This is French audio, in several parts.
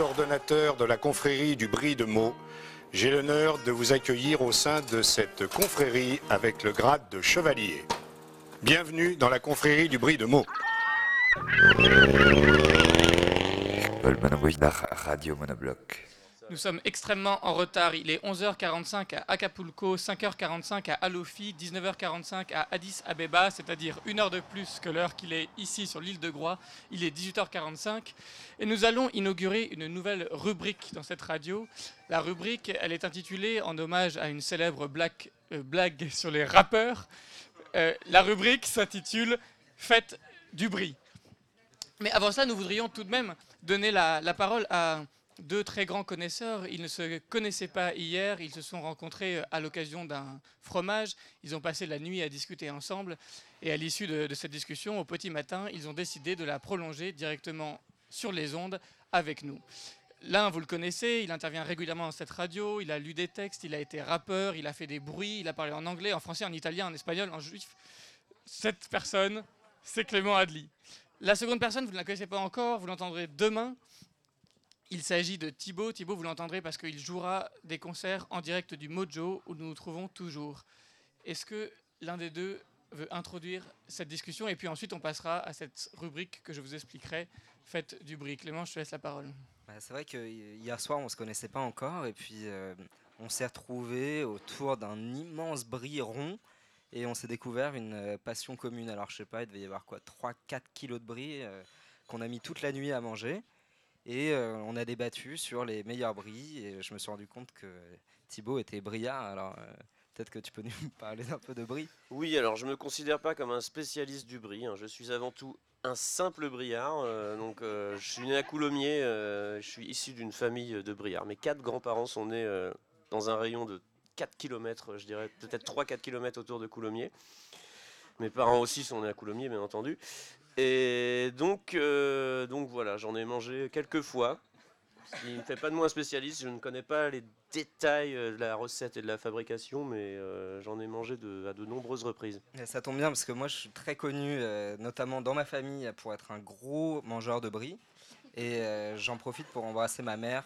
ordonnateur de la confrérie du Brie de Meaux, j'ai l'honneur de vous accueillir au sein de cette confrérie avec le grade de chevalier. Bienvenue dans la confrérie du Brie de Meaux. Radio Monobloc. Nous sommes extrêmement en retard. Il est 11h45 à Acapulco, 5h45 à Alofi, 19h45 à Addis Abeba, c'est-à-dire une heure de plus que l'heure qu'il est ici sur l'île de Groix. Il est 18h45 et nous allons inaugurer une nouvelle rubrique dans cette radio. La rubrique, elle est intitulée en hommage à une célèbre blague, euh, blague sur les rappeurs. Euh, la rubrique s'intitule Fête du brie. Mais avant ça, nous voudrions tout de même donner la parole à deux très grands connaisseurs. Ils ne se connaissaient pas hier, ils se sont rencontrés euh, à l'occasion d'un fromage. Ils ont passé la nuit à discuter ensemble. Et à l'issue de, cette discussion, au petit matin, ils ont décidé de la prolonger directement sur les ondes avec nous. L'un, vous le connaissez, il intervient régulièrement dans cette radio, il a lu des textes, il a été rappeur, il a fait des bruits, il a parlé en anglais, en français, en italien, en espagnol, en juif. Cette personne, c'est Clément Adli. La seconde personne, vous ne la connaissez pas encore, vous l'entendrez demain. Il s'agit de Thibaut. Thibaut, vous l'entendrez parce qu'il jouera des concerts en direct du Mojo où nous nous trouvons toujours. Est-ce que l'un des deux veut introduire cette discussion et puis ensuite on passera à cette rubrique que je vous expliquerai, faites du bruit. Clément, je te laisse la parole. Bah, c'est vrai que hi- hier soir, on se connaissait pas encore et puis euh, on s'est retrouvés autour d'un immense brie rond et on s'est découvert une euh, passion commune. Alors je sais pas, il devait y avoir quoi 3-4 kilos de brie euh, qu'on a mis toute la nuit à manger et euh, on a débattu sur les meilleurs bris et je me suis rendu compte que Thibaut était briard. Alors euh, peut-être que tu peux nous parler d'un peu de brie. Oui, alors je me considère pas comme un spécialiste du brie. hein. Je suis avant tout un simple briard. euh, donc, euh, je suis né à Coulommiers. je suis issu d'une famille de briards. Mes quatre grands-parents sont nés dans un rayon de 4 km, je dirais peut-être 3-4 km autour de Coulommiers. Mes parents aussi sont nés à Coulommiers, bien entendu. Et donc, euh, donc voilà, j'en ai mangé quelques fois. Ce qui ne fait pas de moi un spécialiste. Je ne connais pas les détails euh, de la recette et de la fabrication, mais euh, j'en ai mangé à de nombreuses reprises. Ça tombe bien parce que moi je suis très connu, notamment dans ma famille, pour être un gros mangeur de brie. Et j'en profite pour embrasser ma mère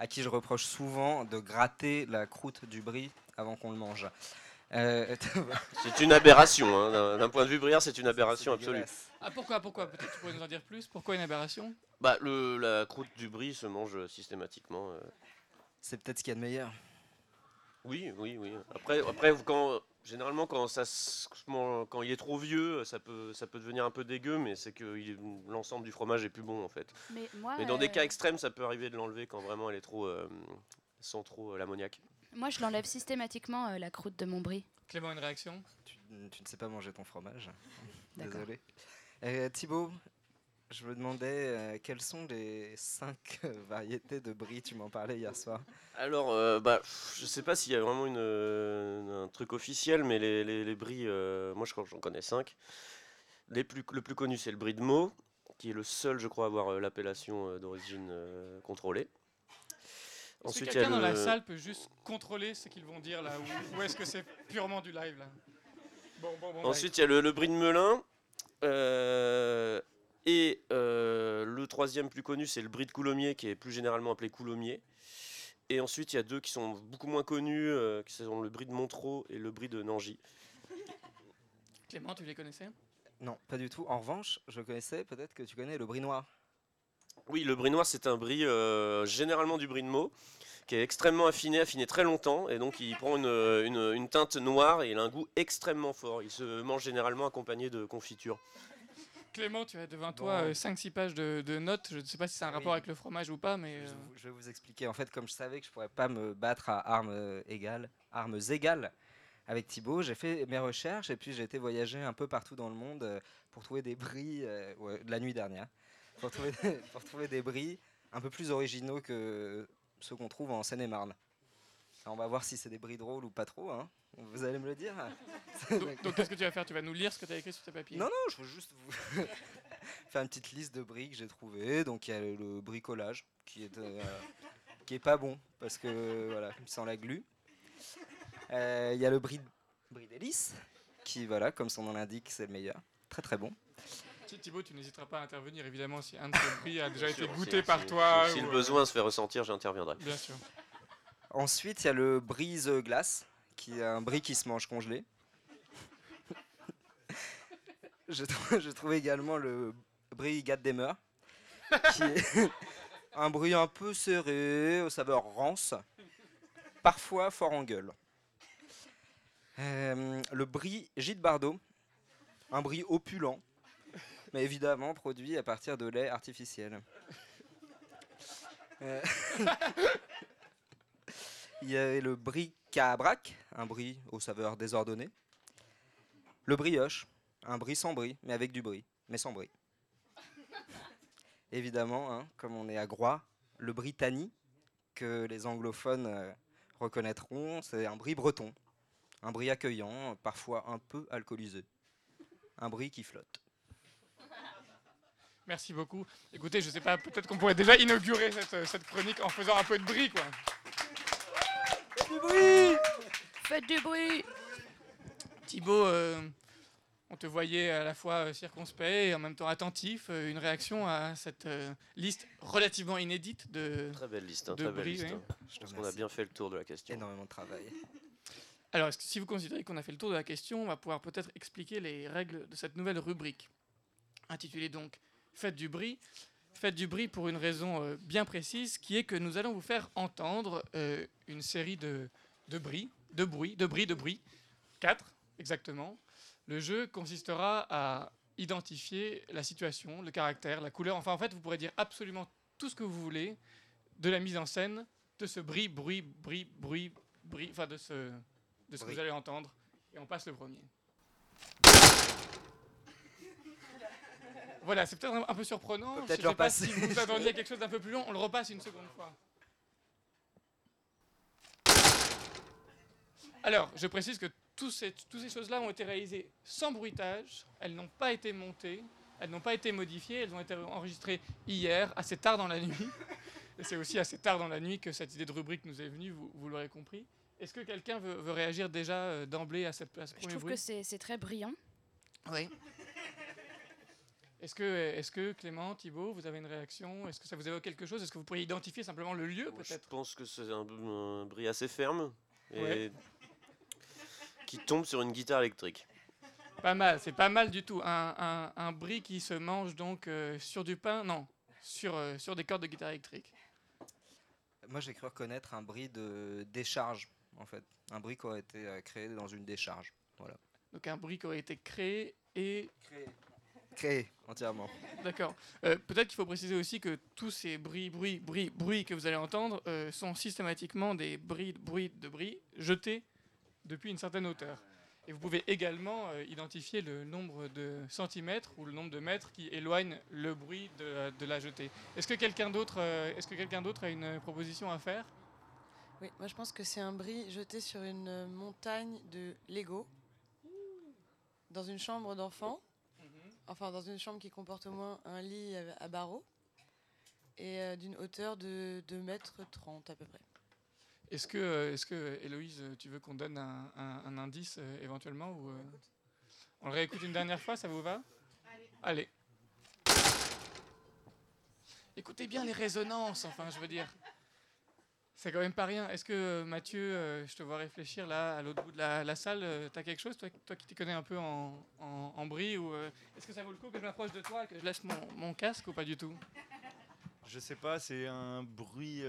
à qui je reproche souvent de gratter la croûte du brie avant qu'on le mange. Euh, C'est une aberration, hein, d'un- point de vue briard, c'est une aberration absolue. Ah pourquoi, pourquoi? Peut-être tu pourrais nous en dire plus Pourquoi une aberration? Bah, le, la croûte du brie se mange systématiquement. euh. C'est peut-être ce qu'il y a de meilleur. Oui, oui, oui. Après, après quand, généralement, quand, ça, quand il est trop vieux, ça peut, ça peut devenir un peu dégueu, mais c'est que l'ensemble du fromage est plus bon en fait. Mais moi, Mais dans des euh, cas extrêmes, ça peut arriver de l'enlever quand vraiment elle est trop, euh, sans trop euh, l'ammoniac. Moi, je l'enlève systématiquement euh, la croûte de mon brie. Clément, une réaction? Tu, tu ne sais pas manger ton fromage. D'accord. Désolé. Euh, Thibaut, je me demandais euh, quelles sont les cinq variétés de brie? Tu m'en parlais hier soir. Alors, euh, bah, je sais pas s'il y a vraiment une, euh, un truc officiel, mais les, les, les bris, euh, moi je crois que j'en connais cinq. Les plus, le plus connu, c'est le brie de Meaux, qui est le seul, je crois, à avoir euh, l'appellation euh, d'origine euh, contrôlée. Est-ce que quelqu'un dans la le- salle peut juste contrôler ce qu'ils vont dire là Ou, ou est-ce que c'est purement du live là Bon, bon, bon. Ensuite, il y a le, le brie de Melun. euh, et euh, le troisième plus connu, c'est le brie de Coulommiers, qui est plus généralement appelé Coulommiers. Et ensuite, il y a deux qui sont beaucoup moins connus, euh, qui sont le brie de Montreux et le brie de Nangy. Clément, tu les connaissais? Non, pas du tout. En revanche, je connaissais, peut-être que tu connais le brie noir. Oui, le brie noir, c'est un brie euh, généralement du brie de Meaux, qui est extrêmement affiné, affiné très longtemps, et donc il prend une, une- une teinte noire et il a un goût extrêmement fort. Il se mange généralement accompagné de confiture. Clément, tu as devant toi Bon. 5-6 pages de, de notes. Je ne sais pas si c'est un Oui. rapport avec le fromage ou pas, mais. Je, euh, vous- je vais vous expliquer. En fait, comme je savais que je pourrais pas me battre à armes euh, égales, armes égales avec Thibaut, j'ai fait mes recherches et puis j'ai été voyager un peu partout dans le monde euh, pour trouver des bris euh, ouais, de la nuit dernière, pour trouver, pour trouver des bris un peu plus originaux que ceux qu'on trouve en Seine-et-Marne. On va voir si c'est des bris drôles ou pas trop. hein. Vous allez me le dire. Donc, donc, qu'est-ce que tu vas faire? Tu vas nous lire ce que tu as écrit sur tes papiers? Non, non, je veux juste vous faire une petite liste de bris que j'ai trouvées. Donc il y a le bricolage, qui est euh, qui est pas bon parce que voilà, il sent la glu. Euh, Il y a le brie, brie d'hélice qui, voilà, comme son nom l'indique, c'est le meilleur. Très très bon. Thi- Thibaut, tu n'hésiteras pas à intervenir évidemment si un de ces bris a déjà été Sûr, goûté si- par si- toi. Si, ou, le euh, besoin se fait ressentir, j'interviendrai. Bien sûr. Ensuite, il y a le brise glace qui est un brie qui se mange congelé. je, trou- je trouve également le brie Gaddemer qui est un brie un peu serré, aux saveurs rance, parfois fort en gueule. Euh, le brie Gîte Bardot, un brie opulent, mais évidemment produit à partir de lait artificiel. Euh, Il y a le brie Cabrac, un brie aux saveurs désordonnées. Le brioche, un brie sans brie, mais avec du brie, mais sans brie. Évidemment, hein, comme on est à Groix, le brie Tani, que les anglophones euh, reconnaîtront, c'est un brie breton. Un brie accueillant, parfois un peu alcoolisé. Un brie qui flotte. Merci beaucoup. Écoutez, je sais pas, peut-être qu'on pourrait déjà inaugurer cette, euh, cette chronique en faisant un peu de bris, quoi. Faites du bruit Thibaut, euh, on te voyait à la fois euh, circonspect et en même temps attentif. une réaction à cette euh, liste relativement inédite de. Très belle liste, hein, De très belle liste. hein. Je pense qu'on a bien fait le tour de la question. Énormément de travail. Alors, si vous considérez qu'on a fait le tour de la question, on va pouvoir peut-être expliquer les règles de cette nouvelle rubrique, intitulée donc Faites du bruit. Faites du bruit pour une raison euh, bien précise, qui est que nous allons vous faire entendre euh, une série de, de bris, de bruits, de bris, de bruits, quatre exactement. Le jeu consistera à identifier la situation, le caractère, la couleur. Enfin, en fait, vous pourrez dire absolument tout ce que vous voulez de la mise en scène de ce bris, bruit, bruit, bruit, bruit, enfin de ce, de ce que vous allez entendre. Et on passe le premier. Voilà, c'est peut-être un, peu surprenant. peut Je sais pas si vous attendiez à quelque chose d'un peu plus long. On le repasse une seconde fois. Alors, je précise que ces, toutes ces choses-là ont été réalisées sans bruitage. Elles n'ont pas été montées. Elles n'ont pas été modifiées. Elles ont été enregistrées hier, assez tard dans la nuit. Et c'est aussi assez tard dans la nuit que cette idée de rubrique nous est venue, vous, vous l'aurez compris. Est-ce que quelqu'un veut, veut réagir déjà euh, d'emblée à, cette, à ce Je trouve bruit que c'est c'est très brillant. Oui. Est-ce que, est que Clément, Thibault, vous avez une réaction? Est-ce que ça vous évoque quelque chose? Est-ce que vous pourriez identifier simplement le lieu Moi, Je peut-être? pense que c'est un, un bris assez ferme et Ouais. qui tombe sur une guitare électrique. Pas mal, c'est pas mal du tout. Un, un, un bris qui se mange donc euh, sur du pain? Non, sur, euh, sur des cordes de guitare électrique. Moi, j'ai cru reconnaître un bris de décharge, en fait. Un bris qui aurait été euh, créé dans une décharge. Donc un bris qui aurait été créé et Créé. Créé, entièrement. D'accord. Euh, Peut-être qu'il faut préciser aussi que tous ces bruits, bruits, bruits, bruits que vous allez entendre euh, sont systématiquement des bruits, bruits de bruits jetés depuis une certaine hauteur. Et vous pouvez également euh, identifier le nombre de centimètres ou le nombre de mètres qui éloignent le bruit de, la- de la jetée. Est-ce que quelqu'un d'autre, euh, est-ce que quelqu'un d'autre a une proposition à faire? Oui, moi je pense que c'est un bris jeté sur une montagne de Lego dans une chambre d'enfant, enfin dans une chambre qui comporte au moins un lit à, barreaux et euh, d'une hauteur de 2 mètres 30 à peu près. Est-ce que, euh, est-ce que Héloïse, tu veux qu'on donne un, indice euh, éventuellement ou, On le réécoute une dernière fois, ça vous va? Allez. Écoutez bien les résonances, enfin, je veux dire. C'est quand même pas rien. Est-ce que euh, Mathieu, euh, je te vois réfléchir là, à l'autre bout de la, salle, euh, t'as quelque chose, toi, toi qui t'y connais un peu en, en, bris ou Est-ce que ça vaut le coup que je m'approche de toi que je laisse mon, mon casque ou pas du tout? Je sais pas, c'est un bruit.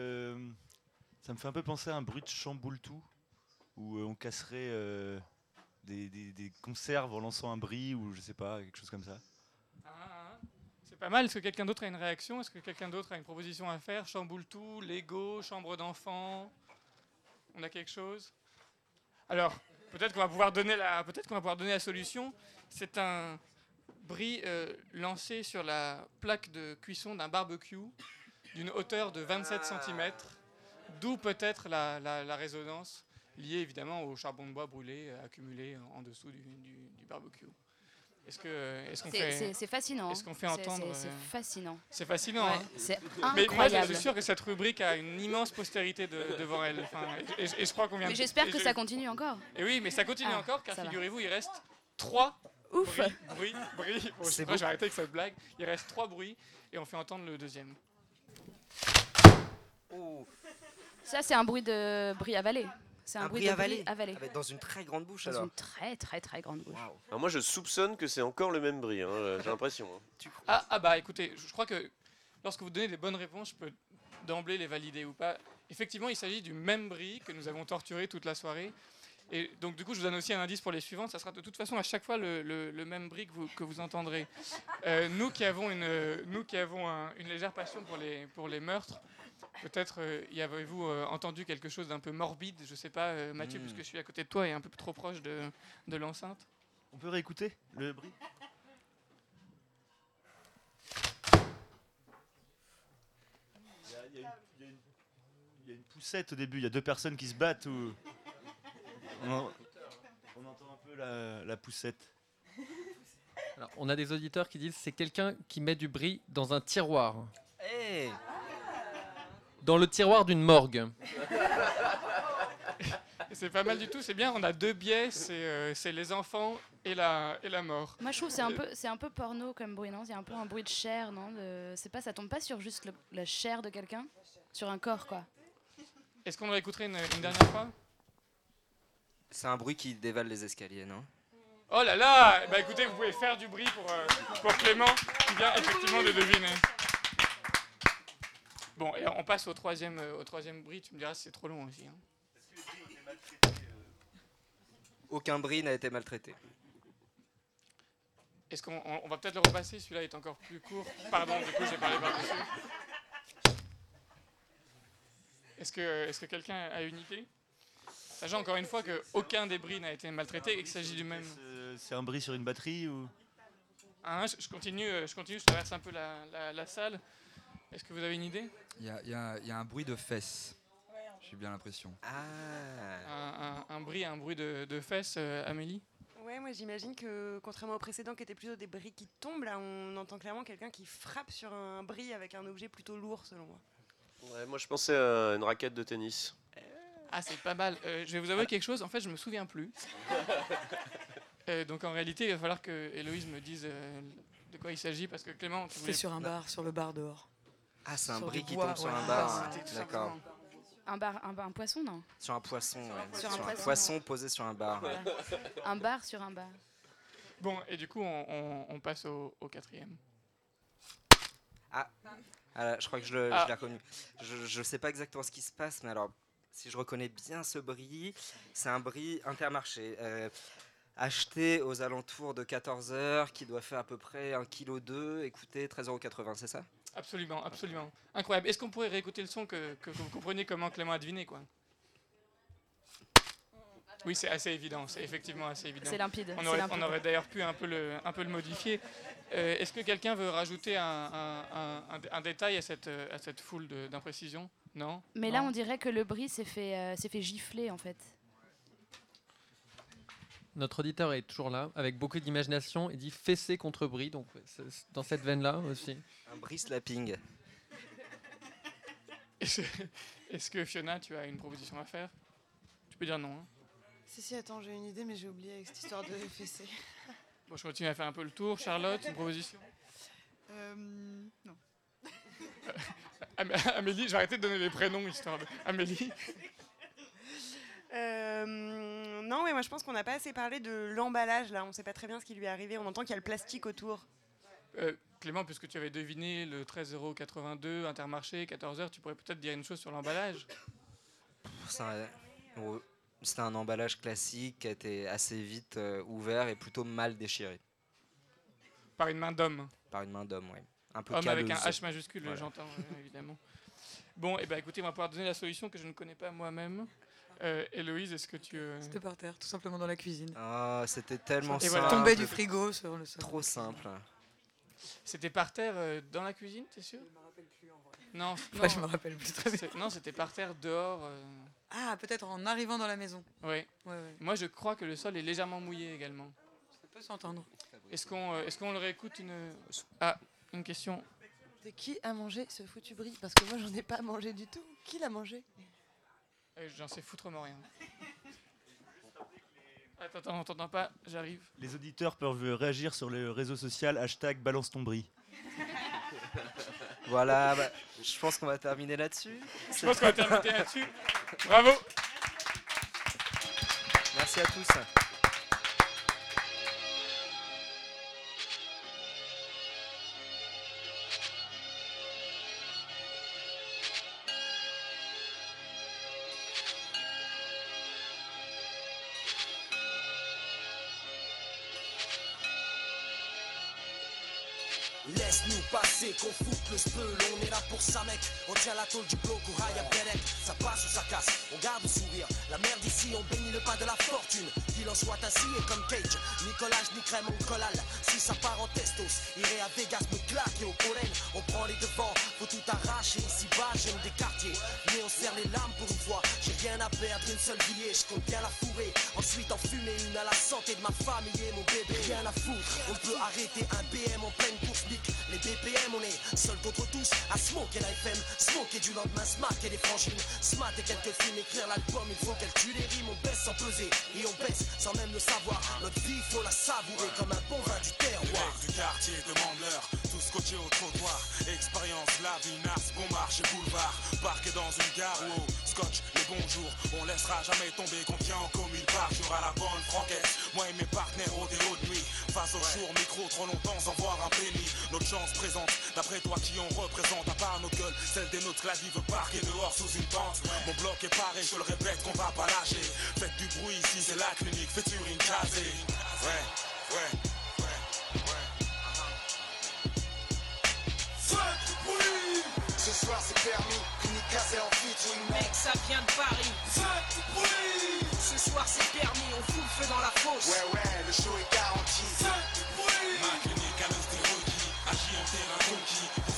ça me fait un peu penser à un bruit de chamboule-tout, où on casserait des, des- des conserves en lançant un bris, ou je sais pas, quelque chose comme ça. Ah, ah, pas mal. Est-ce que quelqu'un d'autre a une réaction? Est-ce que quelqu'un d'autre a une proposition à faire? Chamboule tout, Lego, chambre d'enfant On a quelque chose? Alors, peut-être qu'on va pouvoir donner la, peut-être qu'on va pouvoir donner la solution. C'est un bris euh, lancé sur la plaque de cuisson d'un barbecue d'une hauteur de 27 cm, d'où peut-être la, la- la résonance liée évidemment au charbon de bois brûlé euh, accumulé en dessous du, du- du barbecue. Est-ce que, est-ce qu'on C'est- fait, C'est c'est fascinant. est-ce qu'on fait C'est- entendre, c'est- C'est euh, fascinant. c'est fascinant. Ouais, hein C'est Mais moi, je incroyable. suis sûr que cette rubrique a une immense postérité de- devant elle. Enfin, et, et je crois qu'on vient. Mais j'espère que je- ça continue encore. Et oui, mais ça continue Ah, encore, car figurez-vous, il reste trois Ouf bruits. bruits, bruits. Bon, je vais arrêter avec cette blague. Il reste trois bruits et on fait entendre le deuxième. Ça, c'est un bruit de brie avalé. C'est un, Un bruit avalé avec- dans une très grande bouche Dans alors. une très très très grande bouche. Alors moi, je soupçonne que c'est encore le même bris, hein, euh, j'ai l'impression. hein. Ah, ah bah écoutez, je je crois que lorsque vous donnez des bonnes réponses, je peux d'emblée les valider ou pas. Effectivement, il s'agit du même bris que nous avons torturé toute la soirée. Et donc du coup, je vous donne aussi un indice pour les suivantes. Ça sera de toute façon à chaque fois le, le- le même bris que vous, que vous entendrez. Euh, nous qui avons, une, nous qui avons un- une légère passion pour les, pour les meurtres, peut-être euh, y avez-vous euh, entendu quelque chose d'un peu morbide. Je sais pas, euh, Mathieu, Mm. puisque je suis à côté de toi et un peu trop proche de, de l'enceinte? On peut réécouter le bruit? Il y a- y une- y a poussette au début, il y a deux personnes qui se battent ou. On, en- on entend un peu la, la poussette. Alors, on a des auditeurs qui disent c'est quelqu'un qui met du bris dans un tiroir. Hey Dans le tiroir d'une morgue. C'est pas mal du tout, c'est bien. On a deux biais, c'est euh, les enfants et la, et la mort. Moi, je trouve que c'est un peu, c'est un peu porno comme bruit, non? C'est un peu un bruit de chair, non? De... C'est pas, ça tombe pas sur juste le- la chair de quelqu'un, sur un corps, quoi. Est-ce qu'on réécouterait une, une dernière fois? C'est un bruit qui dévale les escaliers, non? Oh là là Bah écoutez, vous pouvez faire du bruit pour, euh, pour Clément, qui vient effectivement de deviner. Bon, et on passe au troisième, euh, au troisième bruit, tu me diras si c'est trop long aussi. hein. Aucun bris n'a été maltraité. Est-ce qu'on on- on va peut-être le repasser Celui-là est encore plus court. Pardon, du coup j'ai parlé par-dessus. Est-ce que, est que quelqu'un a une idée? Sachant encore une fois qu'aucun des bris n'a été maltraité et qu'il s'agit du même. C'est un bris sur une batterie ou? Hein, je, je continue, euh, je continue, je traverse un peu la, la- la salle. Est-ce que vous avez une idée Il y a, y y un bruit de fesses. J'ai bien l'impression. Ah un, un- un bruit, un bruit de, de fesses, euh, Amélie Ouais, moi j'imagine que contrairement au précédent qui était plutôt des bris qui tombent, là on entend clairement quelqu'un qui frappe sur un bris avec un objet plutôt lourd selon moi. Ouais, moi, je pensais à une raquette de tennis. Ah, c'est pas mal. Euh, je vais vous avouer quelque chose, en fait, je me souviens plus. Euh, donc en réalité, il va falloir que Héloïse me dise euh, de quoi il s'agit, parce que Clément, voulais... C'est sur un bar, sur le bar dehors. Ah, c'est un Sur bris qui bois, tombe sur ouais. un Ah, bar. c'était tout D'accord. Un bar, un, bar- un poisson, non? Sur un poisson, ouais. Sur un Sur un poisson. poisson posé sur un bar. Voilà. Un bar sur un bar. Bon, et du coup, on, on- on passe au, au quatrième. Ah là, je crois que je Ah. l'ai reconnu. Je ne sais pas exactement ce qui se passe, mais alors, si je reconnais bien ce bris, c'est un bris intermarché. euh, acheté aux alentours de 14h, qui doit faire à peu près 1,2 kg, et coûter 13,80€, c'est ça? Absolument, absolument. Incroyable. Est-ce qu'on pourrait réécouter le son que, que vous compreniez comment Clément a deviné, quoi? Oui, c'est assez évident, c'est effectivement assez évident. C'est limpide. On aurait, d'ailleurs pu un peu le, un peu le modifier. Euh, Est-ce que quelqu'un veut rajouter un, un- un- un- un détail à cette, à cette foule d'imprécisions Non? Mais Non? là, on dirait que le bris s'est fait, euh, s'est fait gifler, en fait. Notre auditeur est toujours là, avec beaucoup d'imagination. Il dit fessé contre bris, donc dans cette veine-là aussi. Un bris slapping. Est-ce que Fiona, tu as une proposition à faire? Tu peux dire non. hein. Si, si, attends, j'ai une idée, mais j'ai oublié avec cette histoire de fessée. Bon, je continue à faire un peu le tour. Charlotte, une proposition? Euh, non. Am- Amélie, je vais arrêter de donner les prénoms, histoire de... Amélie Euh, non, mais moi je pense qu'on n'a pas assez parlé de l'emballage là. On sait pas très bien ce qui lui est arrivé. On entend qu'il y a le plastique autour. Euh, Clément, puisque tu avais deviné le 13,82€ Intermarché, 14h, tu pourrais peut-être dire une chose sur l'emballage? C'est un, ouais, c'est un emballage classique qui a été assez vite euh, ouvert et plutôt mal déchiré. Par une main d'homme. Par une main d'homme, oui. Un peu Homme avec un. H majuscule, Voilà. j'entends, euh, évidemment. Bon, et ben écoutez, on va pouvoir donner la solution que je ne connais pas moi-même. Euh, Héloïse, est-ce que tu... euh, C'était par terre, tout simplement dans la cuisine. Ah, c'était tellement Et simple. voilà. Tombé du frigo sur le sol. Trop simple. C'était par terre euh, dans la cuisine, t'es sûr? Je me rappelle plus en vrai. Non, Enfin, non, je me rappelle plus très bien. non, c'était par terre dehors. euh, Ah, peut-être en arrivant dans la maison. Oui. Ouais, ouais. Moi, je crois que le sol est légèrement mouillé également. C'est peut s'entendre. Est-ce qu'on euh, est-ce qu'on le réécoute une... Ah, une question? C'est qui a mangé ce foutu brie? Parce que moi, j'en ai pas mangé du tout. Qui l'a mangé? Euh, J'en sais foutrement rien. Attends, attends, on t'entend pas, j'arrive. Les auditeurs peuvent réagir sur le réseau social hashtag balance ton brie. Voilà, bah, je pense qu'on va terminer là-dessus. Je pense qu'on va terminer là-dessus. Bravo Merci à tous. c'est qu'on fout on est là pour ça mec. On tient la tôle du bloc au à Berek Ça passe ou ça casse, on garde le sourire. La merde ici, on bénit le pas de la fortune. Qu'il en soit ainsi et comme Cage Ni collage, ni crème, on collal Si ça part en testos, irait à Vegas me claquer au pollen On prend les devants, faut tout arracher Ici bas, j'aime des quartiers. Mais on serre les lames pour une fois. J'ai rien à perdre, une seule billet, je compte bien la fourrer. Ensuite en fumer une à la santé de ma famille et mon bébé. Rien à foutre, on peut arrêter un BM en pleine course les BPM on est seul contre tous à smoker la FM, smoker du lendemain, smack et les franchines, smat et quelques films, écrire l'album, il faut qu'elle tue les rimes, on baisse sans peser et on baisse sans même le savoir. Notre vie, faut la savourer comme un bon vin du terroir. du quartier demande l'heure, tous scotchés au trottoir. Expérience, la vie, nas, bon marché, boulevard. Parqué dans une gare ou scotch, les bonjours. On laissera jamais tomber qu'on tient en commun par jour à la bonne franquette. Moi et mes partenaires au déo de nuit. Face au jour, micro, trop longtemps sans voir un penny. Notre chance présente, d'après toi qui on représente, à part nos gueules, celle des nôtres, la vie veut parquer dehors sous une tente. Mon bloc est paré, je le répète qu'on va pas lâcher. Faites du bruit ici, c'est la clinique, featuring casé. Ouais, ouais, ouais, ouais. Faites du bruit Ce soir c'est permis, clinique casée en featuring Mec, ça vient de Paris. Faites du bruit Ce soir c'est permis, on fout le feu dans la fosse. Ouais ouais, le show est garanti Faites du bruit Ma clinique à l'os des agit en terrain conquis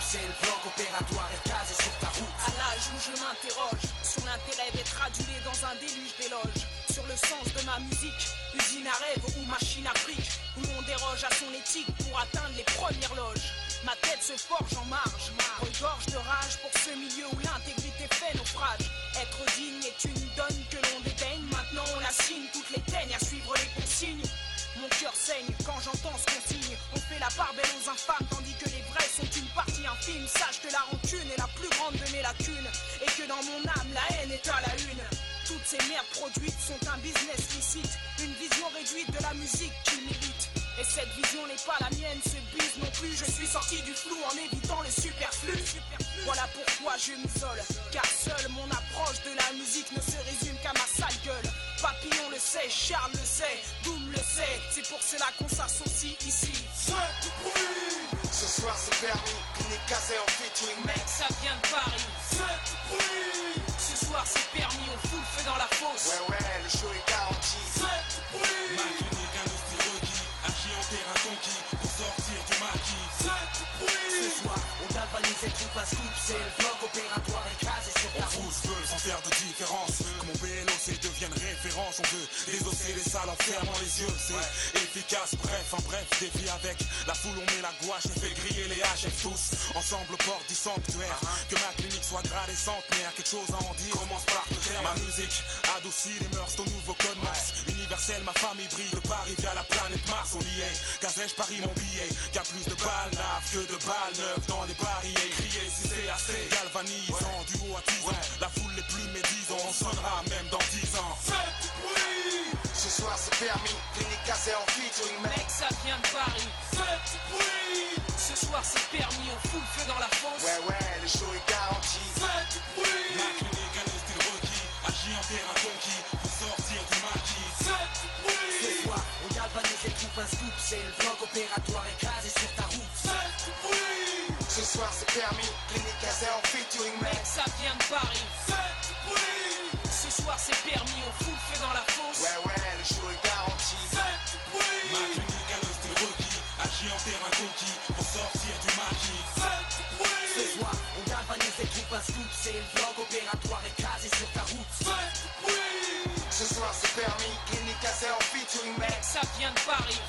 c'est le bloc opératoire est casé sur ta route. À l'âge où je m'interroge sur l'intérêt d'être adulé dans un déluge d'éloges, sur le sens de ma musique, usine à rêve ou machine à fric, où l'on déroge à son éthique pour atteindre les premières loges. Ma tête se forge en marge, regorge de rage pour ce milieu où l'intégrité fait naufrage. Être digne est une donne que l'on dédaigne, maintenant on assigne toutes les teignes à suivre les consignes. Mon cœur saigne quand j'entends ce qu'on signe. On fait la part belle aux infâmes tandis que les vrais sont une partie infime. Sache que la rancune est la plus grande de mes lacunes et que dans mon âme la haine est à la une. Toutes ces merdes produites sont un business licite, une vision réduite de la musique qu'ils méritent. Et cette vision n'est pas la mienne, ce bise non plus. Je suis sorti du flou en évitant le superflu. Voilà pourquoi je m'isole, car seule mon approche de la musique ne se résume qu'à ma sale gueule. Papillon le sait, Charles le sait, Doom le sait. C'est pour cela qu'on s'associe ici. Faites du bruit Ce soir c'est permis, clinique casée en featuring Mec, ça vient de Paris. Du bruit Ce soir c'est permis, on fout le feu dans la fosse. Ouais ouais, le show est garanti Faites du bruit Ma clinique à l'os des requis, agit en terrain conquis pour sortir du maquis. Du bruit Ce soir, on galvanise et coupe un scoop, c'est le bloc opératoire ta On tous veulent sans faire de différence. Que mon BLOC devienne référence. On veut désosser les salles en fermant les yeux. C'est efficace, bref, en bref Défi avec la foule, on met la gouache On fait griller les HF tous. Ensemble aux portes du sanctuaire. Que ma clinique soit gradée centenaire Quelque chose à en dire, commence par te taire Ma musique adoucit les mœurs, ton nouveau code Mars. Universel, ma famille brille de Paris via la planète Mars. On y est, Gazèche Paris mon billet. Y'a plus de balles naves que de balles neuves Dans les barrières, crier si c'est assez. Galvanisant, du haut à 10 ans La foule les plus médisants, on sonnera même dans 10 ans. Faites du bruit. Ce soir c'est permis, clinique casée en featuring Mec, ça vient de Paris. Faites du bruit. Ce soir c'est permis, on fout le feu dans la fosse. Ouais ouais, le show est garanti. Faites vient de Paris. Faites bruit Ce soir c'est permis, on fout le feu dans la fosse. Ouais ouais, le show est garanti Faites bruit Ma clinique à l'os requis Agit en terrain conquis pour sortir du maquis Faites bruit Ce soir, on galvanise et coupe un scoop, c'est le bloc opératoire est casé sur ta route. Faites bruit Ce soir c'est permis, clinique à en featuring mec. Ça vient de Paris.